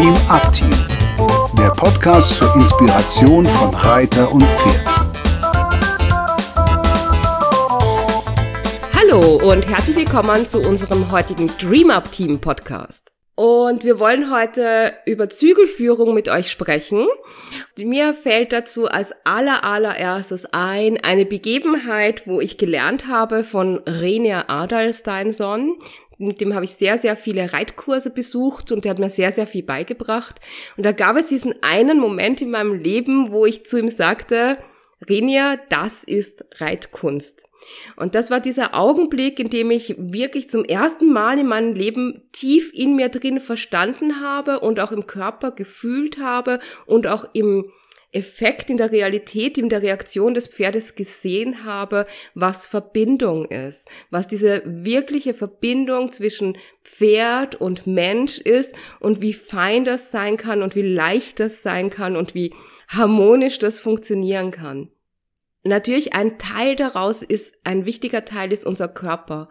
Dream Up Team, der Podcast zur Inspiration von Reiter und Pferd. Hallo und herzlich willkommen zu unserem heutigen Dream Up Team Podcast. Und wir wollen heute über Zügelführung mit euch sprechen. Mir fällt dazu als aller allererstes ein eine Begebenheit, wo ich gelernt habe von Renia Adalsteinson mit dem habe ich sehr, sehr viele Reitkurse besucht und der hat mir sehr, sehr viel beigebracht. Und da gab es diesen einen Moment in meinem Leben, wo ich zu ihm sagte, Renia, das ist Reitkunst. Und das war dieser Augenblick, in dem ich wirklich zum ersten Mal in meinem Leben tief in mir drin verstanden habe und auch im Körper gefühlt habe und auch im Effekt in der Realität, in der Reaktion des Pferdes gesehen habe, was Verbindung ist, was diese wirkliche Verbindung zwischen Pferd und Mensch ist und wie fein das sein kann und wie leicht das sein kann und wie harmonisch das funktionieren kann. Natürlich ein Teil daraus ist, ein wichtiger Teil ist unser Körper.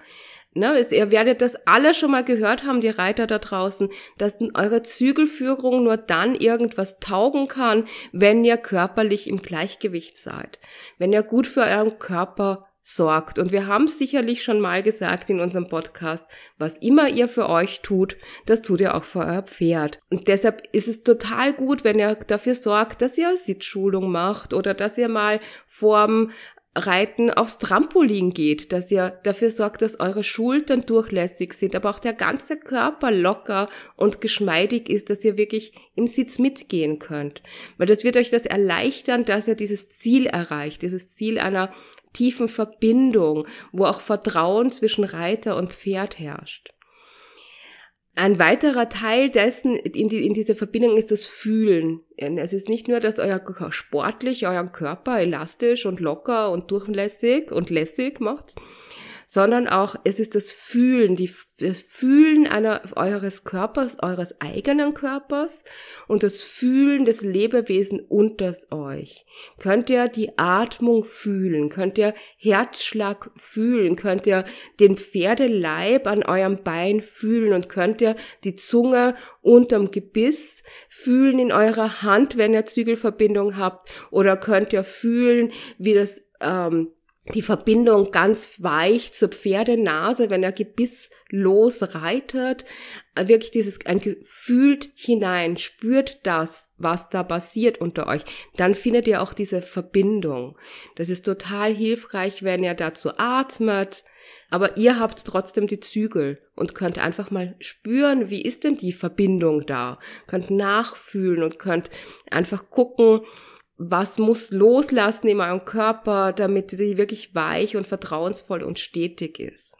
Ne, ihr werdet das alle schon mal gehört haben, die Reiter da draußen, dass eure Zügelführung nur dann irgendwas taugen kann, wenn ihr körperlich im Gleichgewicht seid. Wenn ihr gut für euren Körper sorgt. Und wir haben sicherlich schon mal gesagt in unserem Podcast, was immer ihr für euch tut, das tut ihr auch für euer Pferd. Und deshalb ist es total gut, wenn ihr dafür sorgt, dass ihr Sitzschulung macht oder dass ihr mal vorm Reiten aufs Trampolin geht, dass ihr dafür sorgt, dass eure Schultern durchlässig sind, aber auch der ganze Körper locker und geschmeidig ist, dass ihr wirklich im Sitz mitgehen könnt. Weil das wird euch das erleichtern, dass ihr dieses Ziel erreicht, dieses Ziel einer tiefen Verbindung, wo auch Vertrauen zwischen Reiter und Pferd herrscht. Ein weiterer Teil dessen in, die, in dieser Verbindung ist das Fühlen. Es ist nicht nur, dass euer sportlich euren Körper elastisch und locker und durchlässig und lässig macht, sondern auch es ist das Fühlen, die, das Fühlen einer, eures Körpers, eures eigenen Körpers und das Fühlen des Lebewesen unter euch. Könnt ihr die Atmung fühlen? Könnt ihr Herzschlag fühlen? Könnt ihr den Pferdeleib an eurem Bein fühlen und könnt ihr die Zunge unterm Gebiss fühlen in eurer Hand, wenn ihr Zügelverbindung habt? Oder könnt ihr fühlen, wie das ähm, die Verbindung ganz weich zur Pferdenase, wenn er gebisslos reitet, äh, wirklich dieses ein gefühlt hinein, spürt das, was da passiert unter euch, dann findet ihr auch diese Verbindung. Das ist total hilfreich, wenn ihr dazu atmet, aber ihr habt trotzdem die Zügel und könnt einfach mal spüren, wie ist denn die Verbindung da, könnt nachfühlen und könnt einfach gucken, was muss loslassen in eurem Körper, damit sie wirklich weich und vertrauensvoll und stetig ist.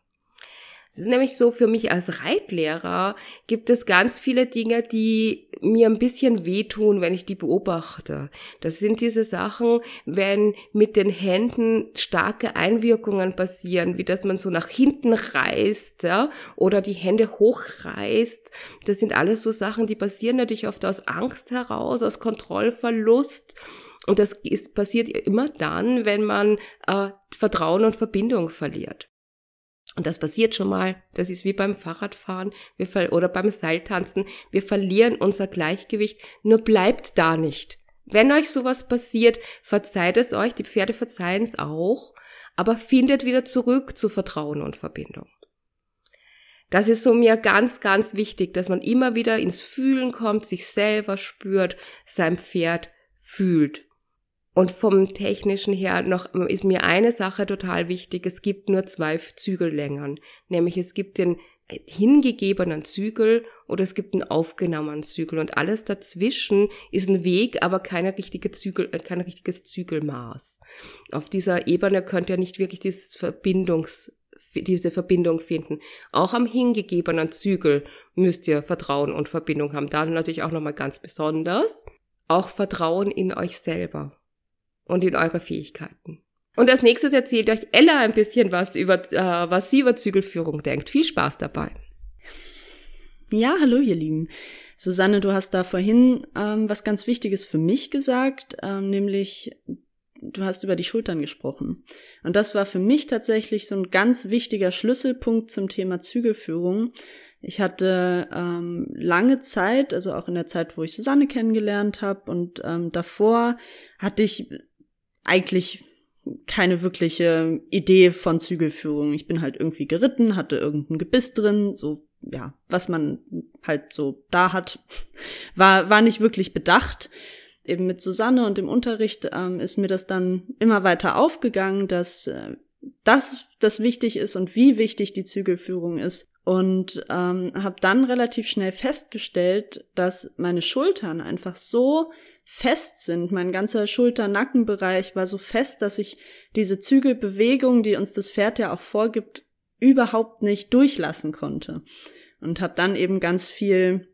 Es ist nämlich so, für mich als Reitlehrer gibt es ganz viele Dinge, die mir ein bisschen wehtun, wenn ich die beobachte. Das sind diese Sachen, wenn mit den Händen starke Einwirkungen passieren, wie dass man so nach hinten reißt, ja, oder die Hände hochreißt. Das sind alles so Sachen, die passieren natürlich oft aus Angst heraus, aus Kontrollverlust und das ist, passiert immer dann, wenn man äh, Vertrauen und Verbindung verliert. Und das passiert schon mal, das ist wie beim Fahrradfahren oder beim Seiltanzen. Wir verlieren unser Gleichgewicht, nur bleibt da nicht. Wenn euch sowas passiert, verzeiht es euch, die Pferde verzeihen es auch, aber findet wieder zurück zu Vertrauen und Verbindung. Das ist so mir ganz, ganz wichtig, dass man immer wieder ins Fühlen kommt, sich selber spürt, sein Pferd fühlt. Und vom technischen her noch ist mir eine Sache total wichtig. Es gibt nur zwei Zügellängen. Nämlich es gibt den hingegebenen Zügel oder es gibt einen aufgenommenen Zügel. Und alles dazwischen ist ein Weg, aber keine richtige Zügel, äh, kein richtiges Zügelmaß. Auf dieser Ebene könnt ihr nicht wirklich dieses Verbindungs, diese Verbindung finden. Auch am hingegebenen Zügel müsst ihr Vertrauen und Verbindung haben. Da natürlich auch nochmal ganz besonders. Auch Vertrauen in euch selber und in eure Fähigkeiten. Und als nächstes erzählt euch Ella ein bisschen was über, äh, was sie über Zügelführung denkt. Viel Spaß dabei. Ja, hallo ihr Lieben. Susanne, du hast da vorhin ähm, was ganz Wichtiges für mich gesagt, ähm, nämlich du hast über die Schultern gesprochen. Und das war für mich tatsächlich so ein ganz wichtiger Schlüsselpunkt zum Thema Zügelführung, Ich hatte ähm, lange Zeit, also auch in der Zeit, wo ich Susanne kennengelernt habe und ähm, davor hatte ich eigentlich keine wirkliche Idee von Zügelführung. Ich bin halt irgendwie geritten, hatte irgendein Gebiss drin, so ja, was man halt so da hat, war war nicht wirklich bedacht. Eben mit Susanne und dem Unterricht ähm, ist mir das dann immer weiter aufgegangen, dass äh, das das wichtig ist und wie wichtig die Zügelführung ist und ähm, habe dann relativ schnell festgestellt, dass meine Schultern einfach so fest sind. Mein ganzer Schulter-Nackenbereich war so fest, dass ich diese Zügelbewegung, die uns das Pferd ja auch vorgibt, überhaupt nicht durchlassen konnte. Und habe dann eben ganz viel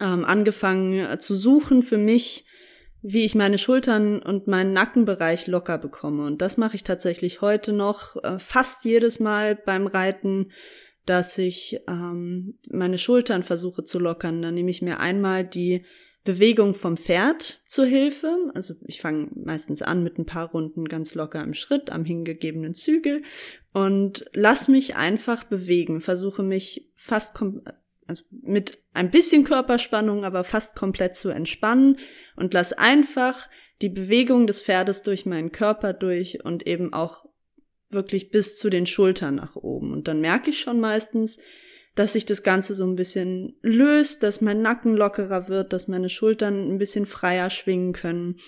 ähm, angefangen äh, zu suchen für mich, wie ich meine Schultern und meinen Nackenbereich locker bekomme. Und das mache ich tatsächlich heute noch äh, fast jedes Mal beim Reiten dass ich ähm, meine Schultern versuche zu lockern. Dann nehme ich mir einmal die Bewegung vom Pferd zur Hilfe. Also ich fange meistens an mit ein paar Runden ganz locker im Schritt am hingegebenen Zügel und lass mich einfach bewegen. Versuche mich fast also mit ein bisschen Körperspannung, aber fast komplett zu entspannen und lass einfach die Bewegung des Pferdes durch meinen Körper durch und eben auch wirklich bis zu den Schultern nach oben. Und dann merke ich schon meistens, dass sich das Ganze so ein bisschen löst, dass mein Nacken lockerer wird, dass meine Schultern ein bisschen freier schwingen können.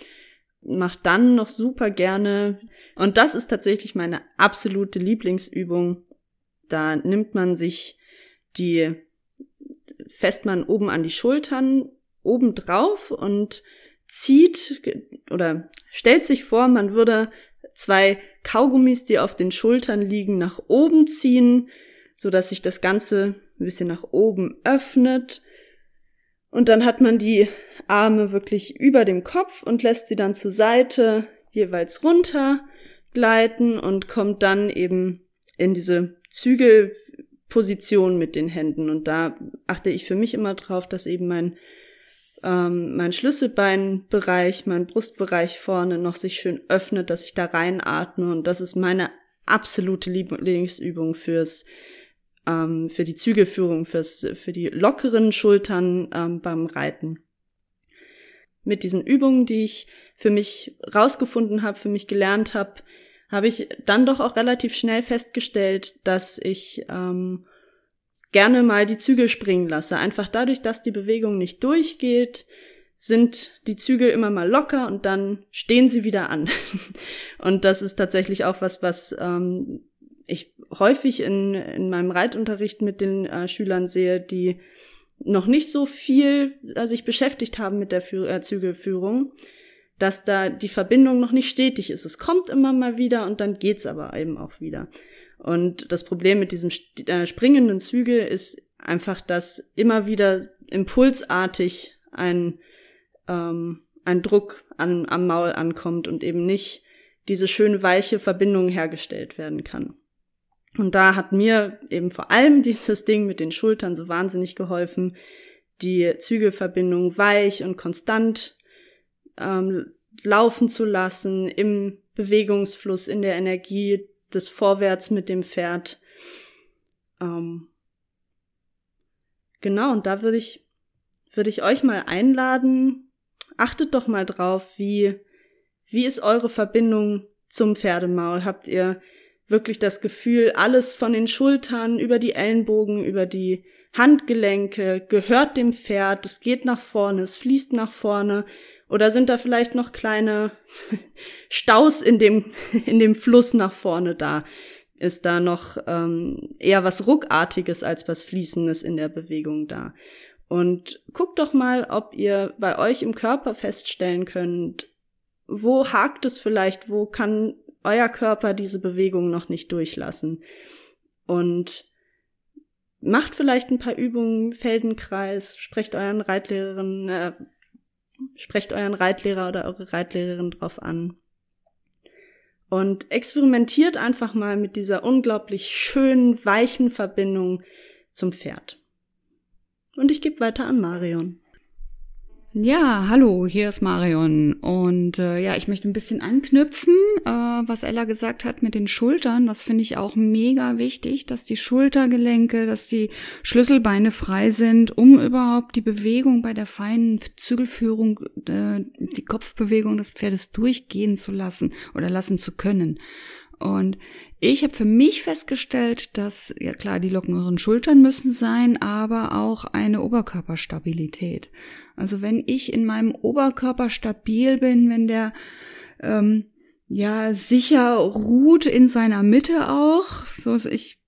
Mach dann noch super gerne. Und das ist tatsächlich meine absolute Lieblingsübung. Da nimmt man sich die, fest man oben an die Schultern, oben drauf und zieht oder stellt sich vor, man würde zwei Kaugummis, die auf den Schultern liegen, nach oben ziehen, so dass sich das Ganze ein bisschen nach oben öffnet. Und dann hat man die Arme wirklich über dem Kopf und lässt sie dann zur Seite jeweils runter gleiten und kommt dann eben in diese Zügelposition mit den Händen. Und da achte ich für mich immer drauf, dass eben mein ähm, mein Schlüsselbeinbereich, mein Brustbereich vorne noch sich schön öffnet, dass ich da reinatme und das ist meine absolute Lieblingsübung fürs ähm, für die Zügelführung, fürs für die lockeren Schultern ähm, beim Reiten. Mit diesen Übungen, die ich für mich rausgefunden habe, für mich gelernt habe, habe ich dann doch auch relativ schnell festgestellt, dass ich ähm, gerne mal die Zügel springen lasse. Einfach dadurch, dass die Bewegung nicht durchgeht, sind die Zügel immer mal locker und dann stehen sie wieder an. und das ist tatsächlich auch was, was ähm, ich häufig in, in meinem Reitunterricht mit den äh, Schülern sehe, die noch nicht so viel äh, sich beschäftigt haben mit der Fü äh, Zügelführung, dass da die Verbindung noch nicht stetig ist. Es kommt immer mal wieder und dann geht's aber eben auch wieder. Und das Problem mit diesem äh, springenden Zügel ist einfach, dass immer wieder impulsartig ein, ähm, ein Druck an, am Maul ankommt und eben nicht diese schöne weiche Verbindung hergestellt werden kann. Und da hat mir eben vor allem dieses Ding mit den Schultern so wahnsinnig geholfen, die Zügelverbindung weich und konstant ähm, laufen zu lassen im Bewegungsfluss, in der Energie des Vorwärts mit dem Pferd. Ähm, genau, und da würde ich, würde ich euch mal einladen, achtet doch mal drauf, wie, wie ist eure Verbindung zum Pferdemaul? Habt ihr wirklich das Gefühl, alles von den Schultern über die Ellenbogen, über die Handgelenke gehört dem Pferd, es geht nach vorne, es fließt nach vorne oder sind da vielleicht noch kleine Staus in dem, in dem Fluss nach vorne da? Ist da noch ähm, eher was Ruckartiges als was Fließendes in der Bewegung da? Und guckt doch mal, ob ihr bei euch im Körper feststellen könnt, wo hakt es vielleicht, wo kann euer Körper diese Bewegung noch nicht durchlassen. Und macht vielleicht ein paar Übungen, Feldenkreis, sprecht euren Reitlehrerin, äh, Sprecht euren Reitlehrer oder eure Reitlehrerin drauf an. Und experimentiert einfach mal mit dieser unglaublich schönen, weichen Verbindung zum Pferd. Und ich gebe weiter an Marion. Ja, hallo, hier ist Marion und äh, ja, ich möchte ein bisschen anknüpfen, äh, was Ella gesagt hat mit den Schultern. Das finde ich auch mega wichtig, dass die Schultergelenke, dass die Schlüsselbeine frei sind, um überhaupt die Bewegung bei der feinen Zügelführung, äh, die Kopfbewegung des Pferdes durchgehen zu lassen oder lassen zu können. Und ich habe für mich festgestellt, dass, ja klar, die lockeren Schultern müssen sein, aber auch eine Oberkörperstabilität. Also wenn ich in meinem Oberkörper stabil bin, wenn der ähm, ja sicher ruht in seiner Mitte auch, so ich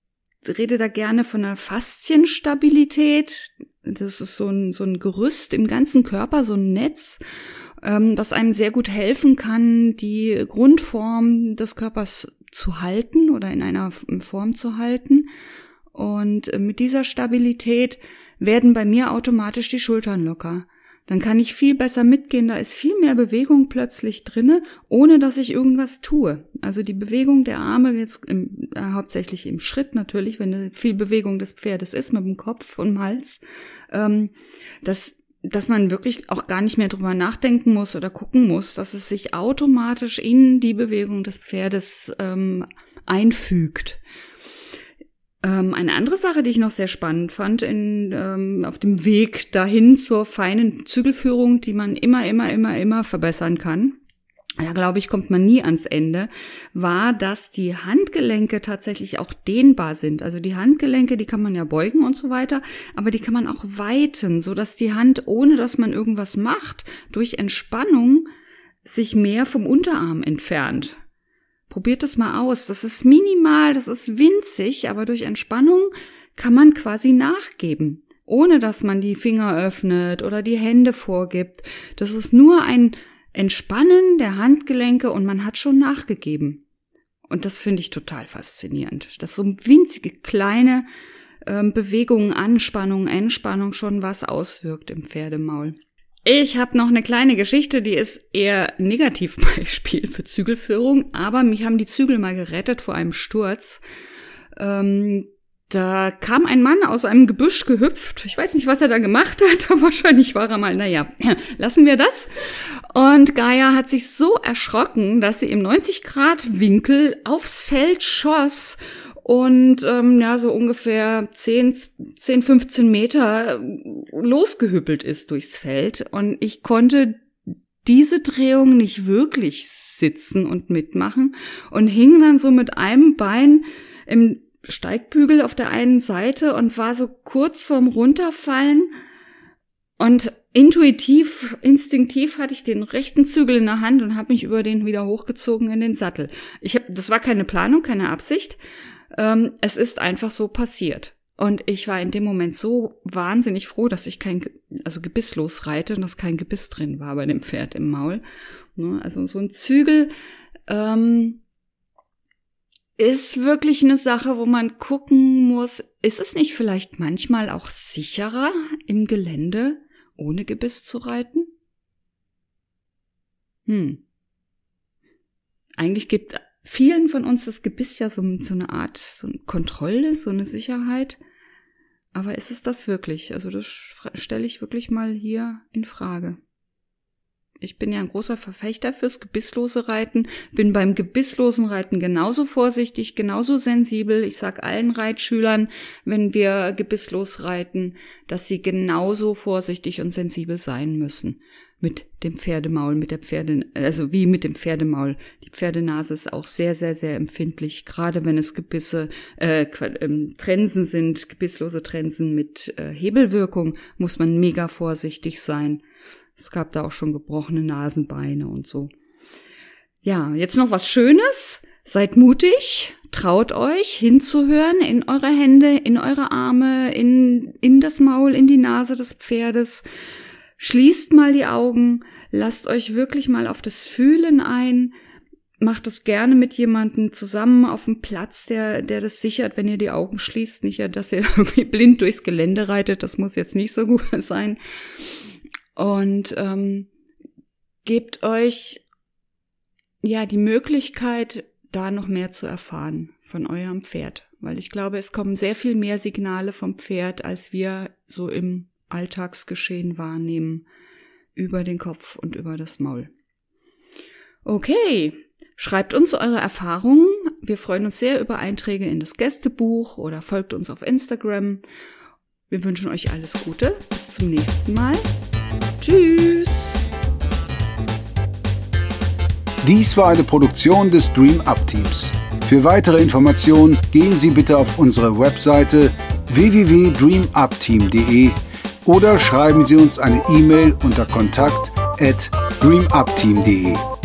rede da gerne von einer Faszienstabilität. Das ist so ein, so ein Gerüst im ganzen Körper, so ein Netz, ähm, das einem sehr gut helfen kann, die Grundform des Körpers zu halten oder in einer Form zu halten. Und äh, mit dieser Stabilität werden bei mir automatisch die Schultern locker. Dann kann ich viel besser mitgehen, da ist viel mehr Bewegung plötzlich drinne, ohne dass ich irgendwas tue. Also die Bewegung der Arme jetzt im, äh, hauptsächlich im Schritt natürlich, wenn viel Bewegung des Pferdes ist mit dem Kopf und dem Hals, ähm, das dass man wirklich auch gar nicht mehr drüber nachdenken muss oder gucken muss, dass es sich automatisch in die Bewegung des Pferdes ähm, einfügt. Ähm, eine andere Sache, die ich noch sehr spannend fand, in, ähm, auf dem Weg dahin zur feinen Zügelführung, die man immer, immer, immer, immer verbessern kann, da glaube ich, kommt man nie ans Ende, war, dass die Handgelenke tatsächlich auch dehnbar sind. Also die Handgelenke, die kann man ja beugen und so weiter, aber die kann man auch weiten, so dass die Hand, ohne dass man irgendwas macht, durch Entspannung sich mehr vom Unterarm entfernt. Probiert es mal aus. Das ist minimal, das ist winzig, aber durch Entspannung kann man quasi nachgeben ohne dass man die Finger öffnet oder die Hände vorgibt. Das ist nur ein Entspannen der Handgelenke und man hat schon nachgegeben. Und das finde ich total faszinierend, dass so winzige kleine ähm, Bewegungen, Anspannung, Entspannung schon was auswirkt im Pferdemaul. Ich habe noch eine kleine Geschichte, die ist eher Negativbeispiel für Zügelführung, aber mich haben die Zügel mal gerettet vor einem Sturz. Ähm, da kam ein Mann aus einem Gebüsch gehüpft. Ich weiß nicht, was er da gemacht hat, aber wahrscheinlich war er mal, naja, lassen wir das. Und Gaia hat sich so erschrocken, dass sie im 90-Grad-Winkel aufs Feld schoss und ähm, ja, so ungefähr 10, 10, 15 Meter losgehüppelt ist durchs Feld. Und ich konnte diese Drehung nicht wirklich sitzen und mitmachen und hing dann so mit einem Bein im Steigbügel auf der einen Seite und war so kurz vorm Runterfallen und intuitiv, instinktiv hatte ich den rechten Zügel in der Hand und habe mich über den wieder hochgezogen in den Sattel. Ich habe, das war keine Planung, keine Absicht. Ähm, es ist einfach so passiert. Und ich war in dem Moment so wahnsinnig froh, dass ich kein, also gebisslos reite und dass kein Gebiss drin war bei dem Pferd im Maul. Ne, also so ein Zügel, ähm, ist wirklich eine Sache, wo man gucken muss, ist es nicht vielleicht manchmal auch sicherer im Gelände ohne Gebiss zu reiten? Hm. Eigentlich gibt vielen von uns das Gebiss ja so, so eine Art so eine Kontrolle, so eine Sicherheit. Aber ist es das wirklich? Also das stelle ich wirklich mal hier in Frage. Ich bin ja ein großer Verfechter fürs gebisslose Reiten, bin beim gebisslosen Reiten genauso vorsichtig, genauso sensibel. Ich sag allen Reitschülern, wenn wir gebisslos reiten, dass sie genauso vorsichtig und sensibel sein müssen mit dem Pferdemaul, mit der Pferde, also wie mit dem Pferdemaul. Die Pferdenase ist auch sehr, sehr, sehr empfindlich, gerade wenn es Gebisse, äh, ähm, Trensen sind, gebisslose Trensen mit äh, Hebelwirkung, muss man mega vorsichtig sein. Es gab da auch schon gebrochene Nasenbeine und so. Ja, jetzt noch was Schönes. Seid mutig, traut euch hinzuhören in eure Hände, in eure Arme, in, in das Maul, in die Nase des Pferdes. Schließt mal die Augen, lasst euch wirklich mal auf das Fühlen ein. Macht das gerne mit jemandem zusammen auf dem Platz, der, der das sichert, wenn ihr die Augen schließt. Nicht, dass ihr irgendwie blind durchs Gelände reitet, das muss jetzt nicht so gut sein und ähm, gebt euch ja die Möglichkeit, da noch mehr zu erfahren von eurem Pferd, weil ich glaube, es kommen sehr viel mehr Signale vom Pferd, als wir so im Alltagsgeschehen wahrnehmen. über den Kopf und über das Maul. Okay, schreibt uns eure Erfahrungen. Wir freuen uns sehr über Einträge in das Gästebuch oder folgt uns auf Instagram. Wir wünschen euch alles Gute. Bis zum nächsten Mal. Tschüss. Dies war eine Produktion des Dream Up Teams. Für weitere Informationen gehen Sie bitte auf unsere Webseite www.dreamupteam.de oder schreiben Sie uns eine E-Mail unter kontakt at dreamupteam.de.